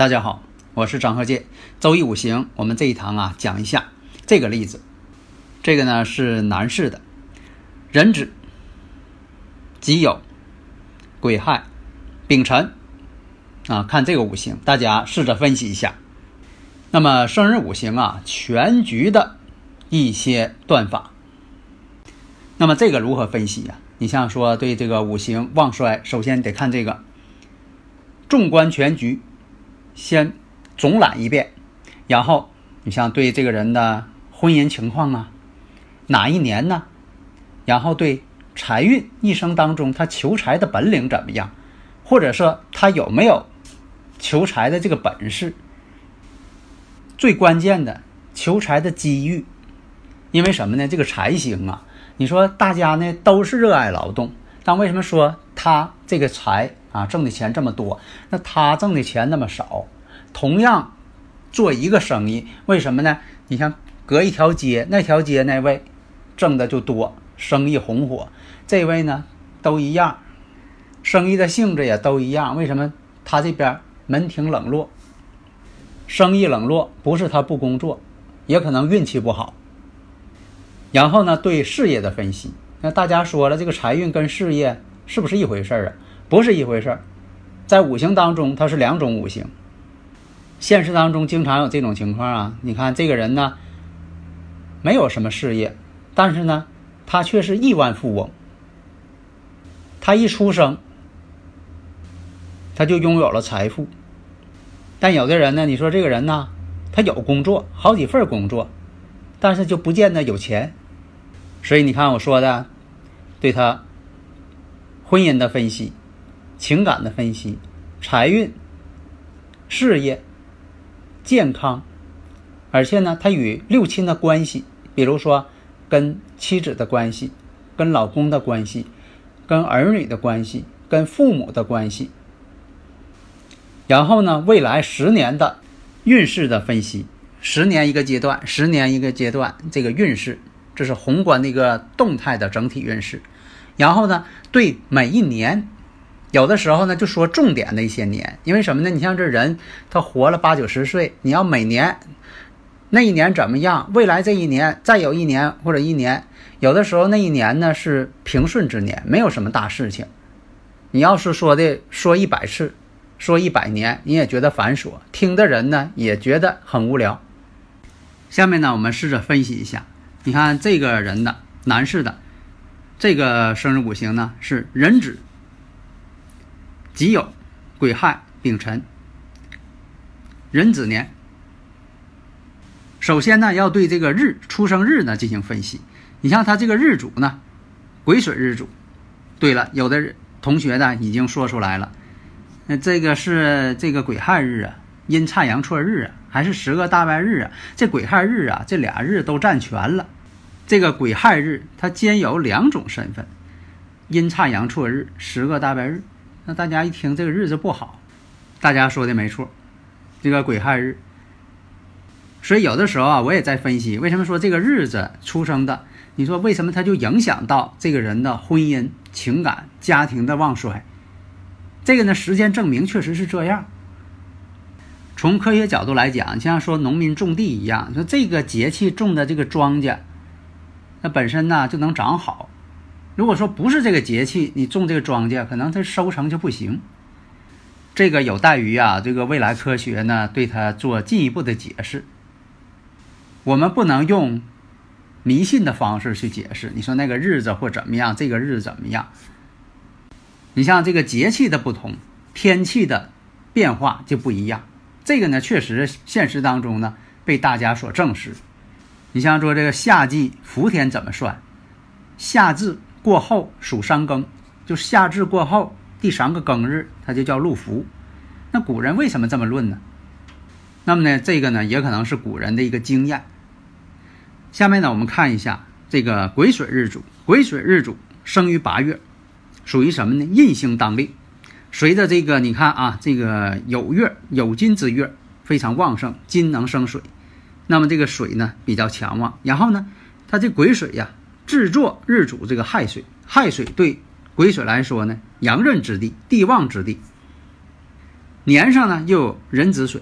大家好，我是张鹤剑。周易五行，我们这一堂啊讲一下这个例子。这个呢是男士的，壬子、己酉、癸亥、丙辰啊，看这个五行，大家试着分析一下。那么生日五行啊，全局的一些断法。那么这个如何分析呀、你像说对这个五行旺衰，首先得看这个纵观全局。先总览一遍，然后你像对这个人的婚姻情况啊，哪一年呢？然后对财运一生当中他求财的本领怎么样，或者说他有没有求财的这个本事？最关键的求财的机遇，因为什么呢？这个财星啊，你说大家呢都是热爱劳动，但为什么说他这个财？啊，挣的钱这么多，那他挣的钱那么少，同样做一个生意，为什么呢？你像隔一条街，那条街那位挣的就多，生意红火，这位呢都一样，生意的性质也都一样，为什么他这边门庭冷落，生意冷落，不是他不工作，也可能运气不好。然后呢，对事业的分析，那大家说了，这个财运跟事业是不是一回事儿啊？不是一回事儿，在五行当中，它是两种五行。现实当中经常有这种情况啊，你看这个人呢，没有什么事业，但是呢，他却是亿万富翁。他一出生，他就拥有了财富。但有的人呢，你说这个人呢，他有工作，好几份工作，但是就不见得有钱。所以你看我说的，对他婚姻的分析。情感的分析、财运、事业、健康，而且呢，他与六亲的关系，比如说跟妻子的关系、跟老公的关系、跟儿女的关系、跟父母的关系，然后呢，未来十年的运势的分析，十年一个阶段，十年一个阶段，这个运势，这是宏观的一个动态的整体运势，然后呢，对每一年。有的时候呢，就说重点的一些年，因为什么呢？你像这人，他活了八九十岁，你要每年那一年怎么样？未来这一年再有一年或者一年，有的时候那一年呢是平顺之年，没有什么大事情。你要是说的说一百次，说一百年，你也觉得繁琐，听的人呢也觉得很无聊。下面呢，我们试着分析一下，你看这个人的男士的这个生日五行呢是壬子。己酉、癸亥、丙辰、壬子年。首先呢，要对这个日出生日呢进行分析。你像他这个日主呢，癸水日主。对了，有的同学呢已经说出来了，那这个是这个癸亥日啊，阴差阳错日啊，还是十个大败日啊？这癸亥日啊，这俩日都占全了。这个癸亥日它兼有两种身份：阴差阳错日、十个大败日。那大家一听这个日子不好，大家说的没错，这个癸亥日。所以有的时候啊，我也在分析为什么说这个日子出生的，你说为什么它就影响到这个人的婚姻、情感、家庭的旺衰？这个呢，时间证明确实是这样。从科学角度来讲，像说农民种地一样，说这个节气种的这个庄稼，那本身呢就能长好。如果说不是这个节气，你种这个庄稼，可能它收成就不行。这个有待于啊，这个未来科学呢对它做进一步的解释。我们不能用迷信的方式去解释。你说那个日子或怎么样，这个日子怎么样？你像这个节气的不同，天气的变化就不一样。这个呢，确实现实当中呢被大家所证实。你像说这个夏季伏天怎么算？夏至过后属三更，就夏至过后第三个庚日，它就叫入伏。那古人为什么这么论呢？那么呢，这个呢也可能是古人的一个经验。下面呢，我们看一下这个癸水日主，癸水日主生于八月，属于什么呢？印星当令。随着这个，你看啊，这个酉月酉金之月非常旺盛，金能生水，那么这个水呢比较强旺。然后呢，它这癸水呀，制作日主这个亥水，亥水对癸水来说呢，阳刃之地，地旺之地。年上呢又有壬子水，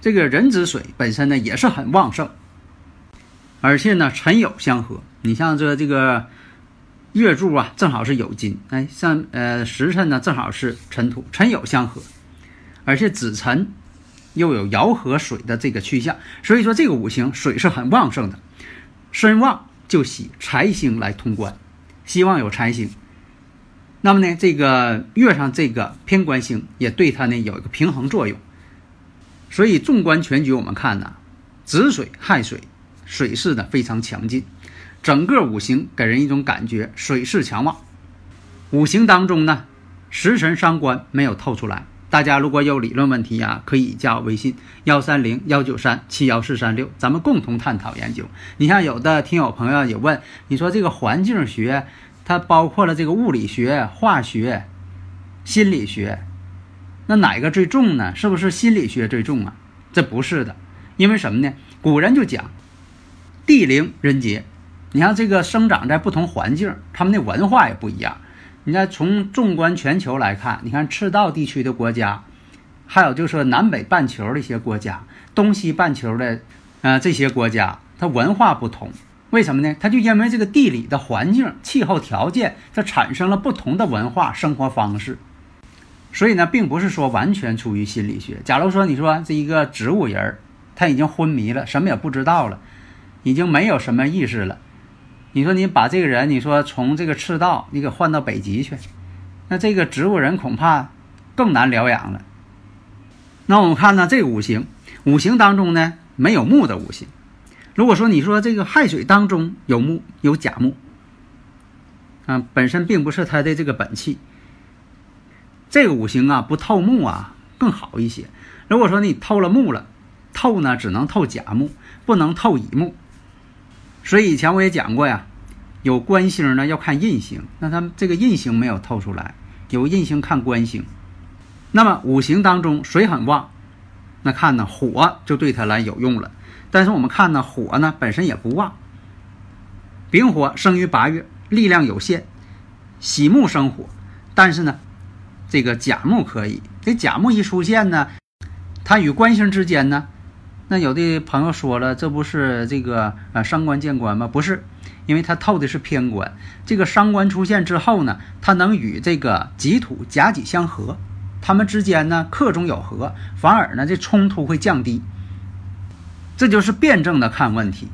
这个壬子水本身呢也是很旺盛，而且呢辰酉相合。你像这这个月柱啊，正好是酉金，哎，像呃时辰呢正好是辰土，辰酉相合，而且子辰又有爻和水的这个趋向，所以说这个五行水是很旺盛的，身旺就喜财星来通关，希望有财星。那么呢，这个月上这个偏官星也对它呢有一个平衡作用，所以纵观全局，我们看呢，子水亥水水势呢非常强劲，整个五行给人一种感觉水势强旺。五行当中呢，食神伤官没有透出来，大家如果有理论问题呀，可以加我微信幺三零幺九三七幺四三六，咱们共同探讨研究。你像有的听友朋友也问，你说这个环境学。它包括了这个物理学、化学、心理学，那哪个最重呢？是不是心理学最重啊？这不是的，因为什么呢？古人就讲地灵人杰，你像这个生长在不同环境，他们的文化也不一样。你看，从纵观全球来看，你看赤道地区的国家，还有就是南北半球的一些国家，东西半球的呃这些国家，它文化不同。为什么呢？它就因为这个地理的环境、气候条件，它产生了不同的文化生活方式。所以呢，并不是说完全出于心理学。假如说你说这一个植物人儿，他已经昏迷了，什么也不知道了，已经没有什么意识了。你说你把这个人，你说从这个赤道你给换到北极去，那这个植物人恐怕更难疗养了。那我们看呢，这个五行，五行当中呢没有木的五行。如果说你说这个亥水当中有木有甲木，啊，本身并不是它的这个本气。这个五行啊不透木啊更好一些。如果说你透了木了，透呢只能透甲木，不能透乙木。所以以前我也讲过呀，有官星呢要看印星，那它这个印星没有透出来，有印星看官星。那么五行当中水很旺，那看呢火就对它来有用了。但是我们看呢，火呢本身也不旺。丙火生于八月，力量有限，喜木生火，但是呢，这个甲木可以。这甲木一出现呢，它与官星之间呢，那有的朋友说了，这不是这个啊伤官见官吗？不是，因为它透的是偏官。这个伤官出现之后呢，它能与这个己土甲己相合，它们之间呢克中有合，反而呢这冲突会降低。这就是辩证的看问题，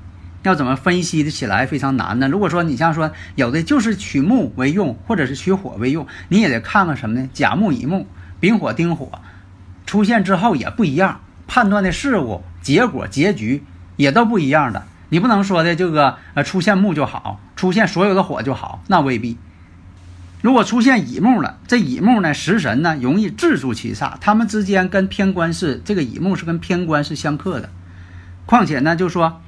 要怎么分析的起来非常难呢？如果说你像说有的就是取木为用，或者是取火为用，你也得看看什么呢？甲木乙木，丙火丁火，出现之后也不一样，判断的事物结果结局也都不一样的。你不能说的这个呃出现木就好，出现所有的火就好，那未必。如果出现乙木了，这乙木呢食神呢容易制住七煞，他们之间跟偏官是这个乙木是跟偏官是相克的。况且呢，就说，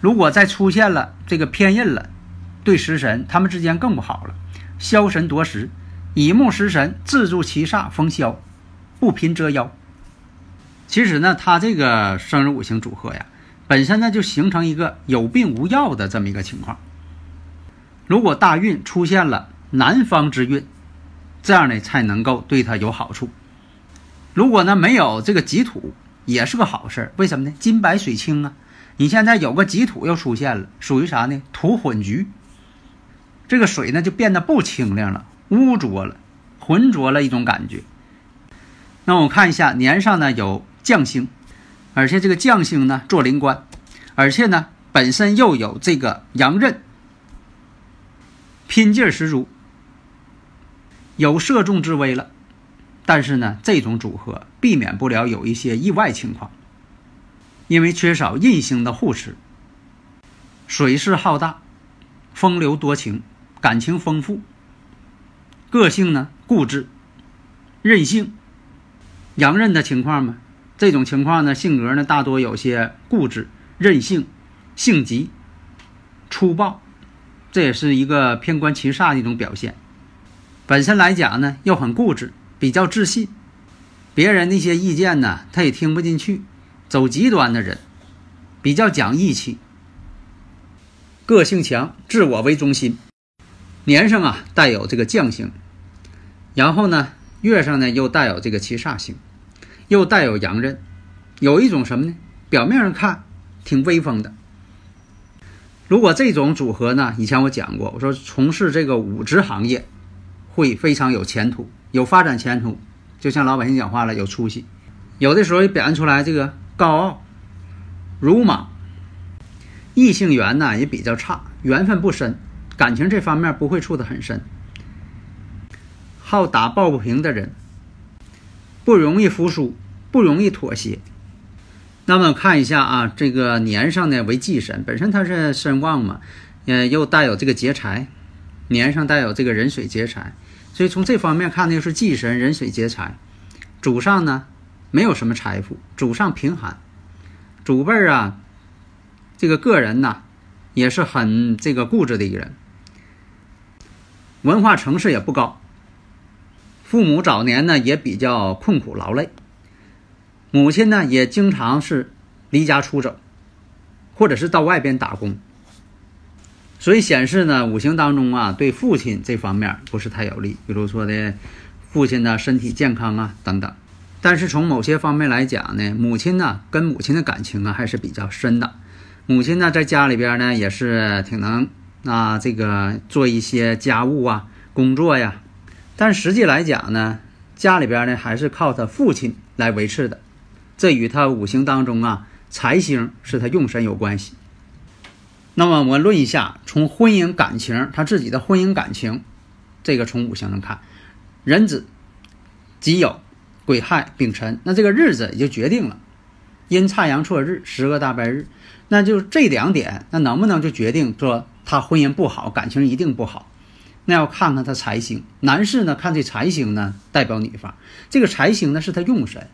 如果再出现了这个偏印了，对食神他们之间更不好了。枭神夺食，乙木食神自助七煞逢枭，不贫则夭。其实呢，他这个生日五行组合呀，本身呢就形成一个有病无药的这么一个情况。如果大运出现了南方之运，这样呢才能够对他有好处。如果呢没有这个己土。也是个好事儿，为什么呢？金白水清啊！你现在有个己土又出现了，属于啥呢？土混局，这个水呢就变得不清亮了，污浊了，浑浊了一种感觉。那我看一下年上呢有将星，而且这个将星呢做灵官，而且呢本身又有这个阳刃，拼劲十足，有射中之威了。但是呢，这种组合避免不了有一些意外情况。因为缺少印星的护持，水势浩大，风流多情，感情丰富，个性呢固执、任性。阳刃的情况嘛，这种情况呢，性格呢大多有些固执、任性、性急、粗暴，这也是一个偏官七煞的一种表现。本身来讲呢，又很固执，比较自信，别人那些意见呢，他也听不进去。走极端的人，比较讲义气，个性强，自我为中心。年上啊带有这个将星，然后呢月上呢又带有这个七煞星，又带有阳刃，有一种什么呢？表面上看挺威风的。如果这种组合呢，以前我讲过，我说从事这个武职行业会非常有前途，有发展前途。就像老百姓讲话了，有出息。有的时候也表现出来这个。高傲、鲁莽，异性缘呢也比较差，缘分不深，感情这方面不会处得很深。好打抱不平的人，不容易服输，不容易妥协。那么看一下啊，这个年上呢为忌神，本身它是身旺嘛，呃，又带有这个劫财，年上带有这个人水劫财，所以从这方面看呢是忌神人水劫财，主上呢。没有什么财富，祖上贫寒，祖辈儿啊，这个个人呢，也是很这个固执的一个人，文化层次也不高，父母早年呢也比较困苦劳累，母亲呢也经常是离家出走，或者是到外边打工，所以显示呢五行当中啊对父亲这方面不是太有利，比如说的父亲的身体健康啊等等。但是从某些方面来讲呢，母亲呢跟母亲的感情啊还是比较深的。母亲呢在家里边呢也是挺能啊这个做一些家务啊工作呀。但实际来讲呢，家里边呢还是靠他父亲来维持的。这与他五行当中啊财星是他用神有关系。那么我们论一下，从婚姻感情，他自己的婚姻感情，这个从五行上看，壬子己酉。癸亥丙辰，那这个日子也就决定了，阴差阳错日，十个大败日，那就这两点，那能不能就决定说他婚姻不好，感情一定不好？那要看看他财星。男士呢，看这财星呢，代表女方，这个财星呢是他用神，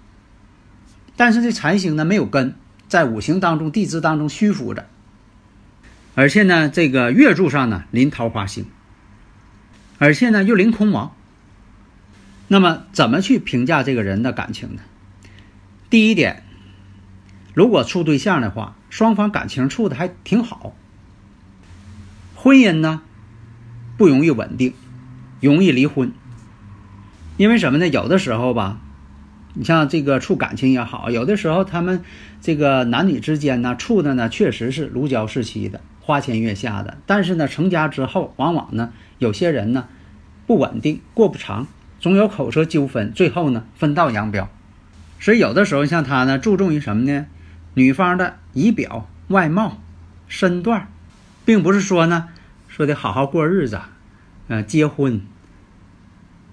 但是这财星呢没有根，在五行当中、地支当中虚浮着，而且呢，这个月柱上呢临桃花星，而且呢又临空亡。那么怎么去评价这个人的感情呢？第一点，如果处对象的话，双方感情处的还挺好。婚姻呢，不容易稳定，容易离婚。因为什么呢？有的时候吧，你像这个处感情也好，有的时候他们这个男女之间呢，处的呢确实是如胶似漆的，花前月下的。但是呢，成家之后，往往呢，有些人呢，不稳定，过不长。总有口舌纠纷，最后呢分道扬镳。所以有的时候像他呢，注重于什么呢？女方的仪表、外貌、身段，并不是说呢说得好好过日子，呃，结婚、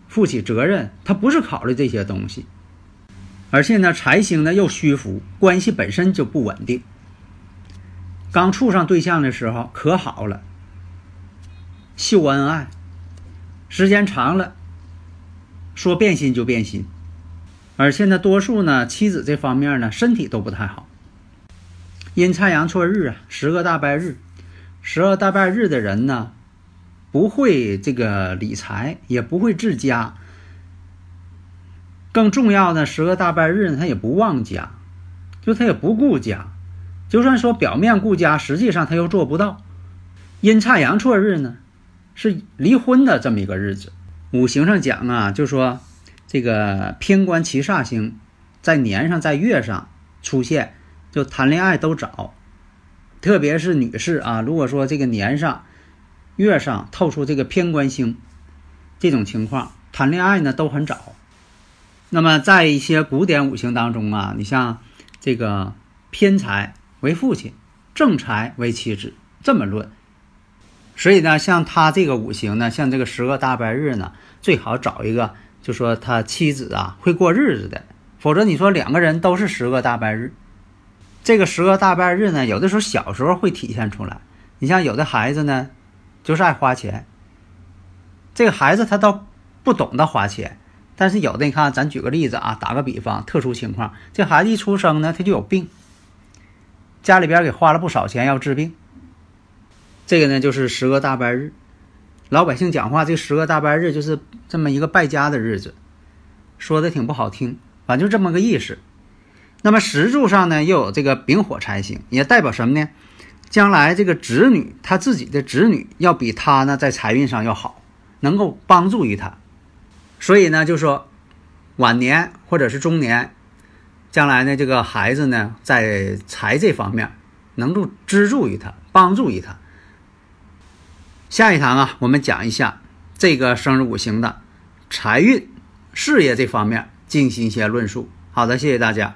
负起责任，他不是考虑这些东西。而且呢，财星呢又虚浮，关系本身就不稳定。刚处上对象的时候可好了，秀恩爱，时间长了。说变心就变心，而且呢，多数呢妻子这方面呢身体都不太好。阴差阳错日啊，十个大白日，十二大败日的人呢，不会这个理财，也不会治家。更重要的，十个大败日他也不旺家，就他也不顾家。就算说表面顾家，实际上他又做不到。阴差阳错日呢，是离婚的这么一个日子。五行上讲啊，就说这个偏官七煞星在年上在月上出现，就谈恋爱都早。特别是女士啊，如果说这个年上、月上透出这个偏官星，这种情况谈恋爱呢都很早。那么在一些古典五行当中啊，你像这个偏财为父亲，正财为妻子，这么论。所以呢，像他这个五行呢，像这个十个大白日呢，最好找一个，就说他妻子啊会过日子的，否则你说两个人都是十个大白日，这个十个大半日呢，有的时候小时候会体现出来。你像有的孩子呢，就是爱花钱。这个孩子他倒不懂得花钱，但是有的你看，咱举个例子啊，打个比方，特殊情况，这孩子一出生呢，他就有病，家里边给花了不少钱要治病。这个呢，就是十个大半日，老百姓讲话，这十个大半日就是这么一个败家的日子，说的挺不好听，反正就这么个意思。那么石柱上呢，又有这个丙火财星，也代表什么呢？将来这个子女，他自己的子女要比他呢，在财运上要好，能够帮助于他。所以呢，就说晚年或者是中年，将来呢，这个孩子呢，在财这方面能够资助于他，帮助于他。下一堂啊，我们讲一下这个生日五行的财运、事业这方面进行一些论述。好的，谢谢大家。